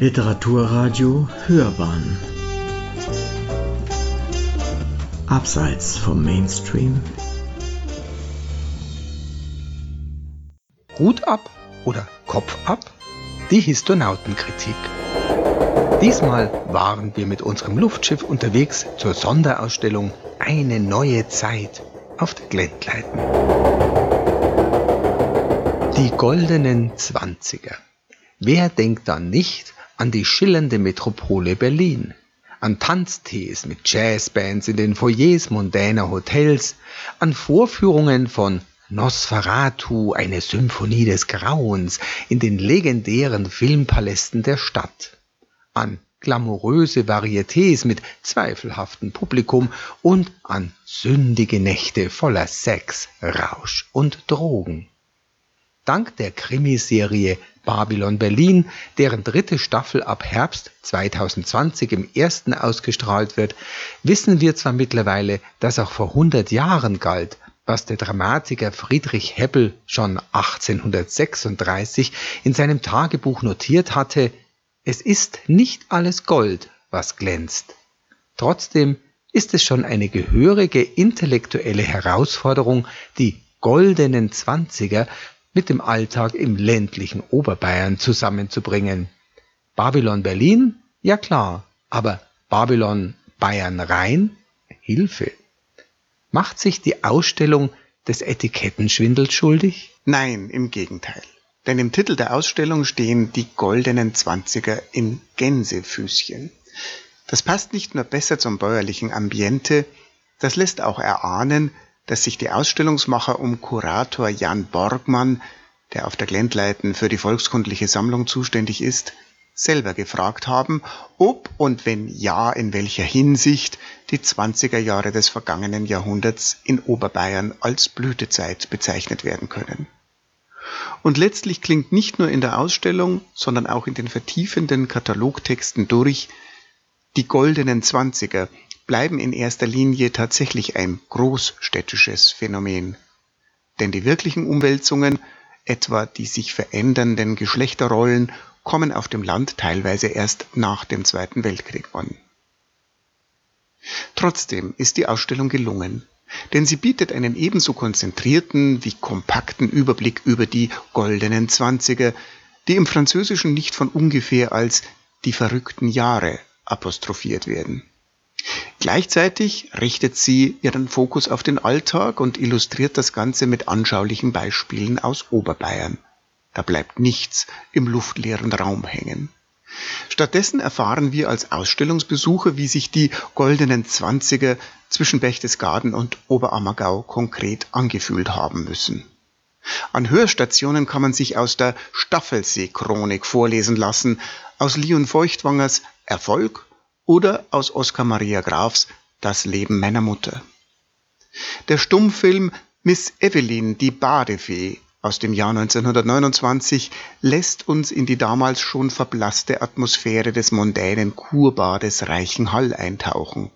Literaturradio Hörbahn Abseits vom Mainstream Hut ab oder Kopf ab? Die Historinautenkritik. Diesmal waren wir mit unserem Luftschiff unterwegs zur Sonderausstellung Eine neue Zeit auf der Glendleiten. Die goldenen Zwanziger. Wer denkt dann nicht an die schillernde Metropole Berlin, an Tanztees mit Jazzbands in den Foyers mondäner Hotels, an Vorführungen von Nosferatu, eine Symphonie des Grauens in den legendären Filmpalästen der Stadt, an glamouröse Varietés mit zweifelhaftem Publikum und an sündige Nächte voller Sex, Rausch und Drogen. Dank der Krimiserie Babylon Berlin, deren dritte Staffel ab Herbst 2020 im ersten ausgestrahlt wird, wissen wir zwar mittlerweile, dass auch vor 100 Jahren galt, was der Dramatiker Friedrich Hebbel schon 1836 in seinem Tagebuch notiert hatte, es ist nicht alles Gold, was glänzt. Trotzdem ist es schon eine gehörige intellektuelle Herausforderung, die goldenen Zwanziger mit dem Alltag im ländlichen Oberbayern zusammenzubringen. Babylon Berlin? Ja klar, aber Babylon Bayern Rhein? Hilfe. Macht sich die Ausstellung des Etikettenschwindels schuldig? Nein, im Gegenteil. Denn im Titel der Ausstellung stehen die goldenen Zwanziger in Gänsefüßchen. Das passt nicht nur besser zum bäuerlichen Ambiente, das lässt auch erahnen, dass sich die Ausstellungsmacher um Kurator Jan Borgmann, der auf der Glendleiten für die volkskundliche Sammlung zuständig ist, selber gefragt haben, ob und wenn ja, in welcher Hinsicht die 20er Jahre des vergangenen Jahrhunderts in Oberbayern als Blütezeit bezeichnet werden können. Und letztlich klingt nicht nur in der Ausstellung, sondern auch in den vertiefenden Katalogtexten durch, die goldenen Zwanziger bleiben in erster Linie tatsächlich ein großstädtisches Phänomen. Denn die wirklichen Umwälzungen, etwa die sich verändernden Geschlechterrollen, kommen auf dem Land teilweise erst nach dem Zweiten Weltkrieg an. Trotzdem ist die Ausstellung gelungen, denn sie bietet einen ebenso konzentrierten wie kompakten Überblick über die goldenen Zwanziger, die im Französischen nicht von ungefähr als die verrückten Jahre apostrophiert werden. Gleichzeitig richtet sie ihren Fokus auf den Alltag und illustriert das Ganze mit anschaulichen Beispielen aus Oberbayern. Da bleibt nichts im luftleeren Raum hängen. Stattdessen erfahren wir als Ausstellungsbesucher, wie sich die goldenen Zwanziger zwischen Berchtesgaden und Oberammergau konkret angefühlt haben müssen. An Hörstationen kann man sich aus der Staffelsee-Chronik vorlesen lassen, aus Leon Feuchtwangers Erfolg oder aus Oskar Maria Grafs Das Leben meiner Mutter. Der Stummfilm Miss Evelyn, die Badefee aus dem Jahr 1929 lässt uns in die damals schon verblasste Atmosphäre des mondänen Kurbades Reichenhall eintauchen.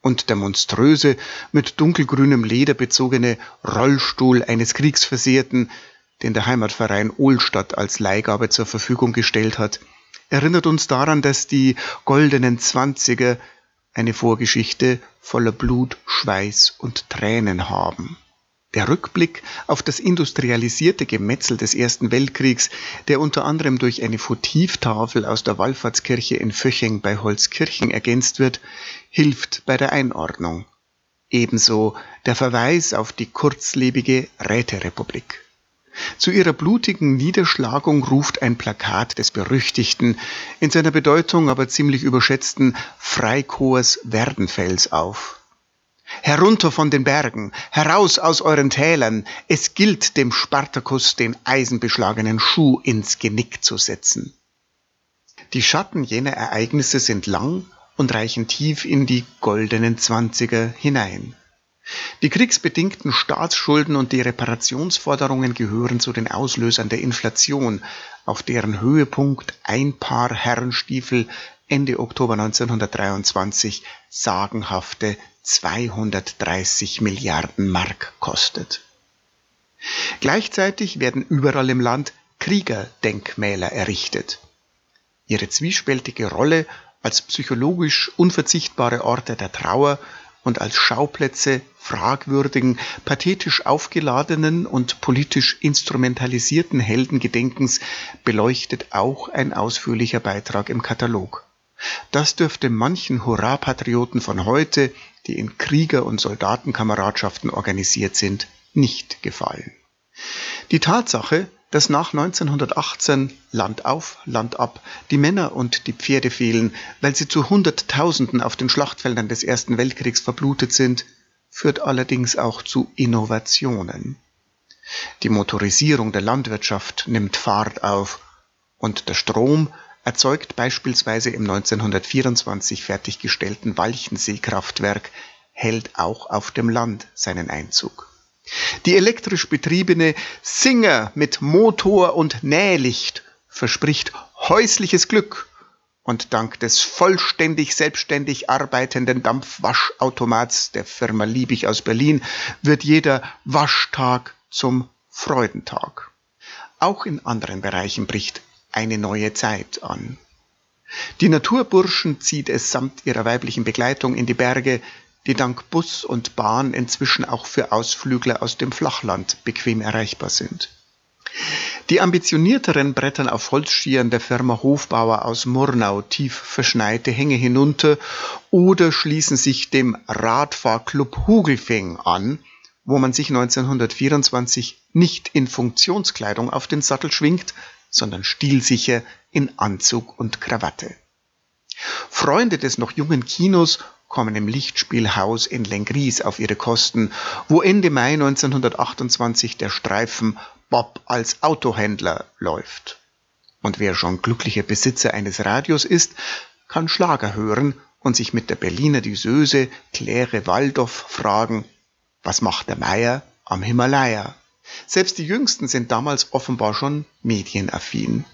Und der monströse, mit dunkelgrünem Leder bezogene Rollstuhl eines Kriegsversehrten, den der Heimatverein Ohlstadt als Leihgabe zur Verfügung gestellt hat, erinnert uns daran, dass die goldenen Zwanziger eine Vorgeschichte voller Blut, Schweiß und Tränen haben. Der Rückblick auf das industrialisierte Gemetzel des Ersten Weltkriegs, der unter anderem durch eine Votivtafel aus der Wallfahrtskirche in Föching bei Holzkirchen ergänzt wird, hilft bei der Einordnung. Ebenso der Verweis auf die kurzlebige Räterepublik. Zu ihrer blutigen Niederschlagung ruft ein Plakat des berüchtigten, in seiner Bedeutung aber ziemlich überschätzten Freikorps Werdenfels auf. Herunter von den Bergen, heraus aus euren Tälern, es gilt dem Spartakus den eisenbeschlagenen Schuh ins Genick zu setzen. Die Schatten jener Ereignisse sind lang und reichen tief in die goldenen Zwanziger hinein. Die kriegsbedingten Staatsschulden und die Reparationsforderungen gehören zu den Auslösern der Inflation, auf deren Höhepunkt ein Paar Herrenstiefel Ende Oktober 1923 sagenhafte 230 Milliarden Mark kostet. Gleichzeitig werden überall im Land Kriegerdenkmäler errichtet. ihre zwiespältige Rolle als psychologisch unverzichtbare Orte der Trauer und als Schauplätze fragwürdigen, pathetisch aufgeladenen und politisch instrumentalisierten Heldengedenkens beleuchtet auch ein ausführlicher Beitrag im Katalog. Das dürfte manchen Hurra-Patrioten von heute, die in Krieger- und Soldatenkameradschaften organisiert sind, nicht gefallen. Die Tatsache, dass nach 1918 Land auf, Land ab die Männer und die Pferde fehlen, weil sie zu Hunderttausenden auf den Schlachtfeldern des Ersten Weltkriegs verblutet sind, führt allerdings auch zu Innovationen. Die Motorisierung der Landwirtschaft nimmt Fahrt auf und der Strom erzeugt beispielsweise im 1924 fertiggestellten Walchenseekraftwerk hält auch auf dem Land seinen Einzug. Die elektrisch betriebene Singer mit Motor und Nählicht verspricht häusliches Glück und dank des vollständig selbstständig arbeitenden Dampfwaschautomats der Firma Liebig aus Berlin wird jeder Waschtag zum Freudentag. Auch in anderen Bereichen bricht eine neue Zeit an. Die Naturburschen zieht es samt ihrer weiblichen Begleitung in die Berge, die dank Bus und Bahn inzwischen auch für Ausflügler aus dem Flachland bequem erreichbar sind. Die ambitionierteren brettern auf Holzschieren der Firma Hofbauer aus Murnau tief verschneite Hänge hinunter oder schließen sich dem Radfahrclub Hugelfing an, wo man sich 1924 nicht in Funktionskleidung auf den Sattel schwingt, sondern stilsicher in Anzug und Krawatte. Freunde des noch jungen Kinos kommen im Lichtspielhaus in Lengries auf ihre Kosten, wo Ende Mai 1928 der Streifen Bob als Autohändler läuft. Und wer schon glücklicher Besitzer eines Radios ist, kann Schlager hören und sich mit der Berliner Düseuse Claire Waldorf fragen, was macht der Meier am Himalaya? Selbst die Jüngsten sind damals offenbar schon medienaffin.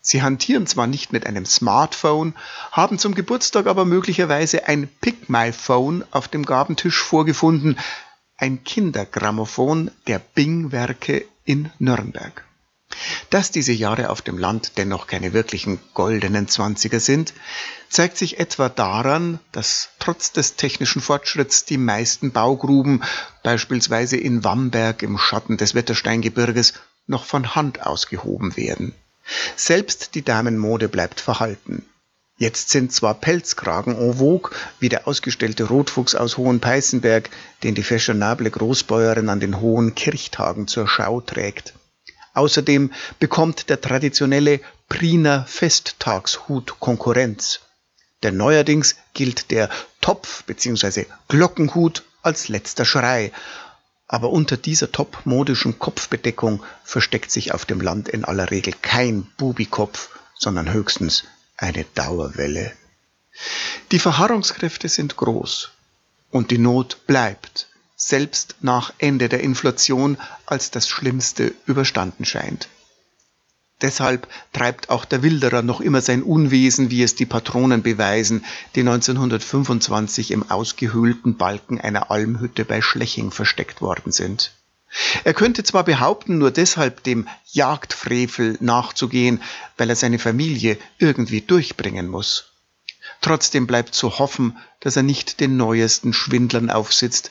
Sie hantieren zwar nicht mit einem Smartphone, haben zum Geburtstag aber möglicherweise ein Pick My Phone auf dem Gabentisch vorgefunden, ein Kindergrammophon der Bing-Werke in Nürnberg. Dass diese Jahre auf dem Land dennoch keine wirklichen goldenen Zwanziger sind, zeigt sich etwa daran, dass trotz des technischen Fortschritts die meisten Baugruben, beispielsweise in Wamberg im Schatten des Wettersteingebirges, noch von Hand ausgehoben werden. Selbst die Damenmode bleibt verhalten. Jetzt sind zwar Pelzkragen en vogue, wie der ausgestellte Rotfuchs aus Hohenpeißenberg, den die fashionable Großbäuerin an den hohen Kirchtagen zur Schau trägt. Außerdem bekommt der traditionelle Priner Festtagshut Konkurrenz. Denn neuerdings gilt der Topf bzw. Glockenhut als letzter Schrei. Aber unter dieser topmodischen Kopfbedeckung versteckt sich auf dem Land in aller Regel kein Bubikopf, sondern höchstens eine Dauerwelle. Die Verharrungskräfte sind groß und die Not bleibt selbst nach Ende der Inflation als das Schlimmste überstanden scheint. Deshalb treibt auch der Wilderer noch immer sein Unwesen, wie es die Patronen beweisen, die 1925 im ausgehöhlten Balken einer Almhütte bei Schleching versteckt worden sind. Er könnte zwar behaupten, nur deshalb dem Jagdfrevel nachzugehen, weil er seine Familie irgendwie durchbringen muss. Trotzdem bleibt zu hoffen, dass er nicht den neuesten Schwindlern aufsitzt,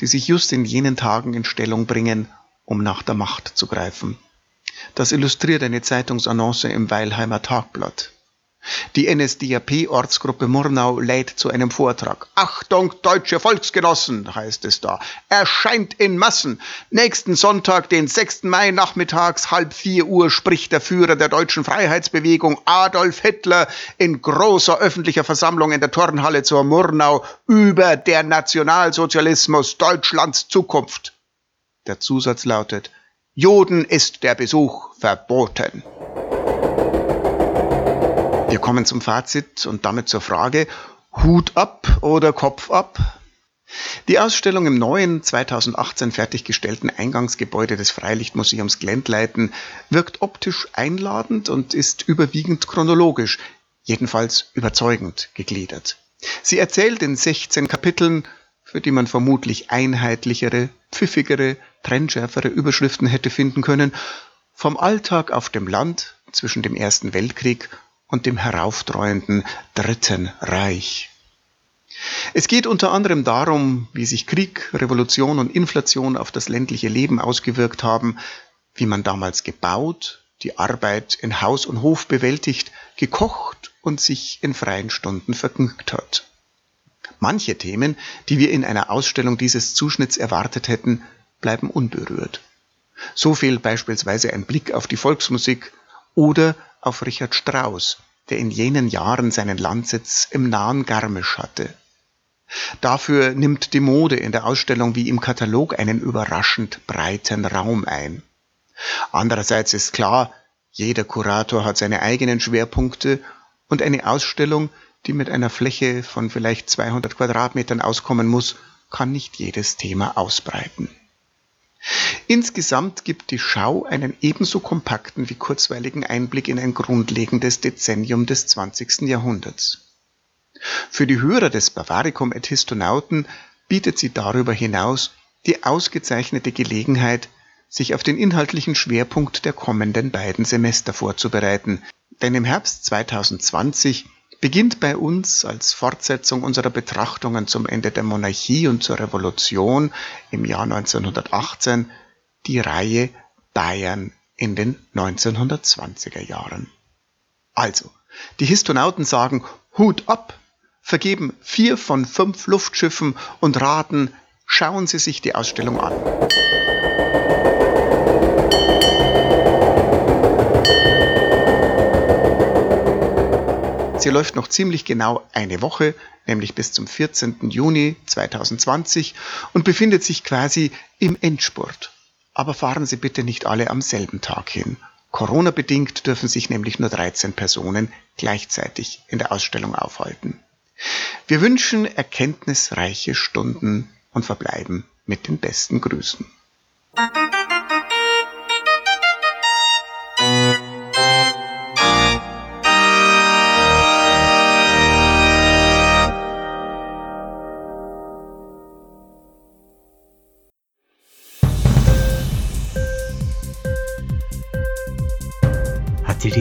die sich just in jenen Tagen in Stellung bringen, um nach der Macht zu greifen. Das illustriert eine Zeitungsannonce im Weilheimer Tagblatt. Die NSDAP-Ortsgruppe Murnau lädt zu einem Vortrag. Achtung, deutsche Volksgenossen, heißt es da. Erscheint in Massen. Nächsten Sonntag, den 6. Mai nachmittags, halb vier Uhr, spricht der Führer der deutschen Freiheitsbewegung Adolf Hitler in großer öffentlicher Versammlung in der Turnhalle zur Murnau über der Nationalsozialismus Deutschlands Zukunft. Der Zusatz lautet, Juden ist der Besuch verboten. Wir kommen zum Fazit und damit zur Frage, Hut ab oder Kopf ab? Die Ausstellung im neuen 2018 fertiggestellten Eingangsgebäude des Freilichtmuseums Glendleiten wirkt optisch einladend und ist überwiegend chronologisch, jedenfalls überzeugend gegliedert. Sie erzählt in 16 Kapiteln, für die man vermutlich einheitlichere, pfiffigere, trennschärfere Überschriften hätte finden können, vom Alltag auf dem Land zwischen dem Ersten Weltkrieg und dem herauftreuenden Dritten Reich. Es geht unter anderem darum, wie sich Krieg, Revolution und Inflation auf das ländliche Leben ausgewirkt haben, wie man damals gebaut, die Arbeit in Haus und Hof bewältigt, gekocht und sich in freien Stunden vergnügt hat. Manche Themen, die wir in einer Ausstellung dieses Zuschnitts erwartet hätten, bleiben unberührt. So fehlt beispielsweise ein Blick auf die Volksmusik oder auf Richard Strauss, der in jenen Jahren seinen Landsitz im nahen Garmisch hatte. Dafür nimmt die Mode in der Ausstellung wie im Katalog einen überraschend breiten Raum ein. Andererseits ist klar, jeder Kurator hat seine eigenen Schwerpunkte und eine Ausstellung, die mit einer Fläche von vielleicht 200 Quadratmetern auskommen muss, kann nicht jedes Thema ausbreiten. Insgesamt gibt die Schau einen ebenso kompakten wie kurzweiligen Einblick in ein grundlegendes Dezennium des 20. Jahrhunderts. Für die Hörer des Bavaricum et Histonauten bietet sie darüber hinaus die ausgezeichnete Gelegenheit, sich auf den inhaltlichen Schwerpunkt der kommenden beiden Semester vorzubereiten, denn im Herbst 2020 beginnt bei uns als Fortsetzung unserer Betrachtungen zum Ende der Monarchie und zur Revolution im Jahr 1918 die Reihe Bayern in den 1920er Jahren. Also, die Histonauten sagen Hut ab, vergeben vier von fünf Luftschiffen und raten, schauen Sie sich die Ausstellung an. Sie läuft noch ziemlich genau eine Woche, nämlich bis zum 14. Juni 2020 und befindet sich quasi im Endspurt. Aber fahren Sie bitte nicht alle am selben Tag hin. Corona bedingt dürfen sich nämlich nur 13 Personen gleichzeitig in der Ausstellung aufhalten. Wir wünschen erkenntnisreiche Stunden und verbleiben mit den besten Grüßen.